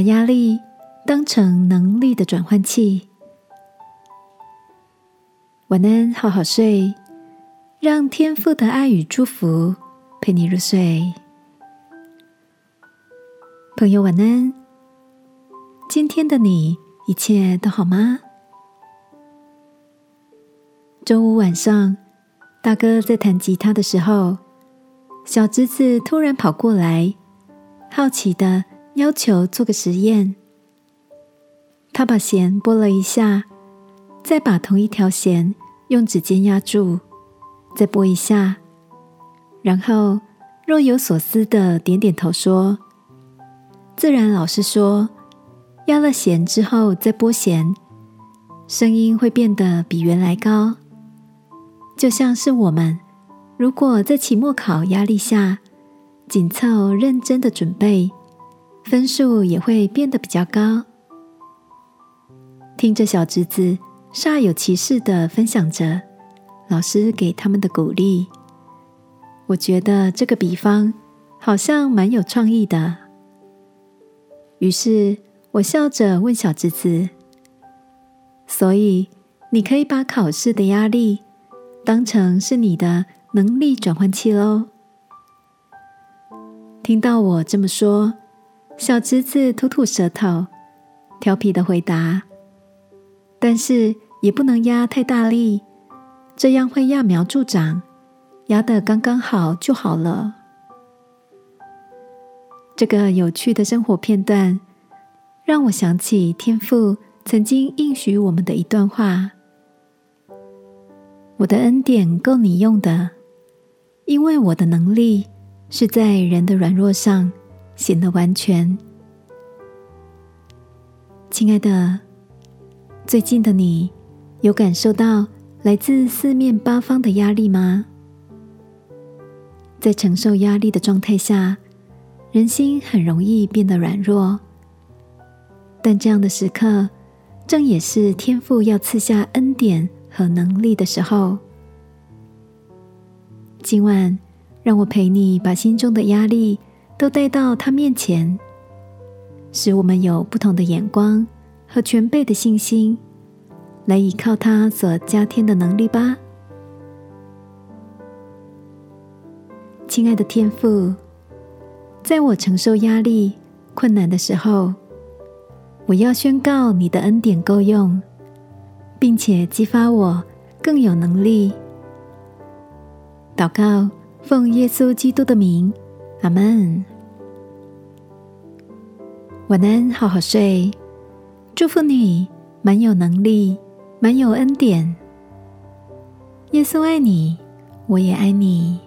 把压力当成能力的转换器。晚安，好好睡，让天父的爱与祝福陪你入睡。朋友，晚安。今天的你一切都好吗？周五晚上，大哥在弹吉他的时候，小侄子突然跑过来，好奇的要求做个实验。他把弦拨了一下，再把同一条弦用指尖压住，再拨一下，然后若有所思的点点头说：“自然老师说，压了弦之后再拨弦，声音会变得比原来高。”就像是我们，如果在期末考压力下紧凑认真的准备，分数也会变得比较高。听着小侄子煞有其事的分享着老师给他们的鼓励，我觉得这个比方好像蛮有创意的。于是我笑着问小侄子：“所以你可以把考试的压力？”当成是你的能力转换器喽。听到我这么说，小侄子吐吐舌头，调皮的回答：“但是也不能压太大力，这样会揠苗助长，压得刚刚好就好了。”这个有趣的生活片段，让我想起天父曾经应许我们的一段话。我的恩典够你用的，因为我的能力是在人的软弱上显得完全。亲爱的，最近的你有感受到来自四面八方的压力吗？在承受压力的状态下，人心很容易变得软弱。但这样的时刻，正也是天父要赐下恩典。和能力的时候，今晚让我陪你把心中的压力都带到他面前，使我们有不同的眼光和全备的信心，来依靠他所加添的能力吧。亲爱的天父，在我承受压力、困难的时候，我要宣告你的恩典够用。并且激发我更有能力祷告，奉耶稣基督的名，阿门。晚安，好好睡，祝福你，满有能力，满有恩典。耶稣爱你，我也爱你。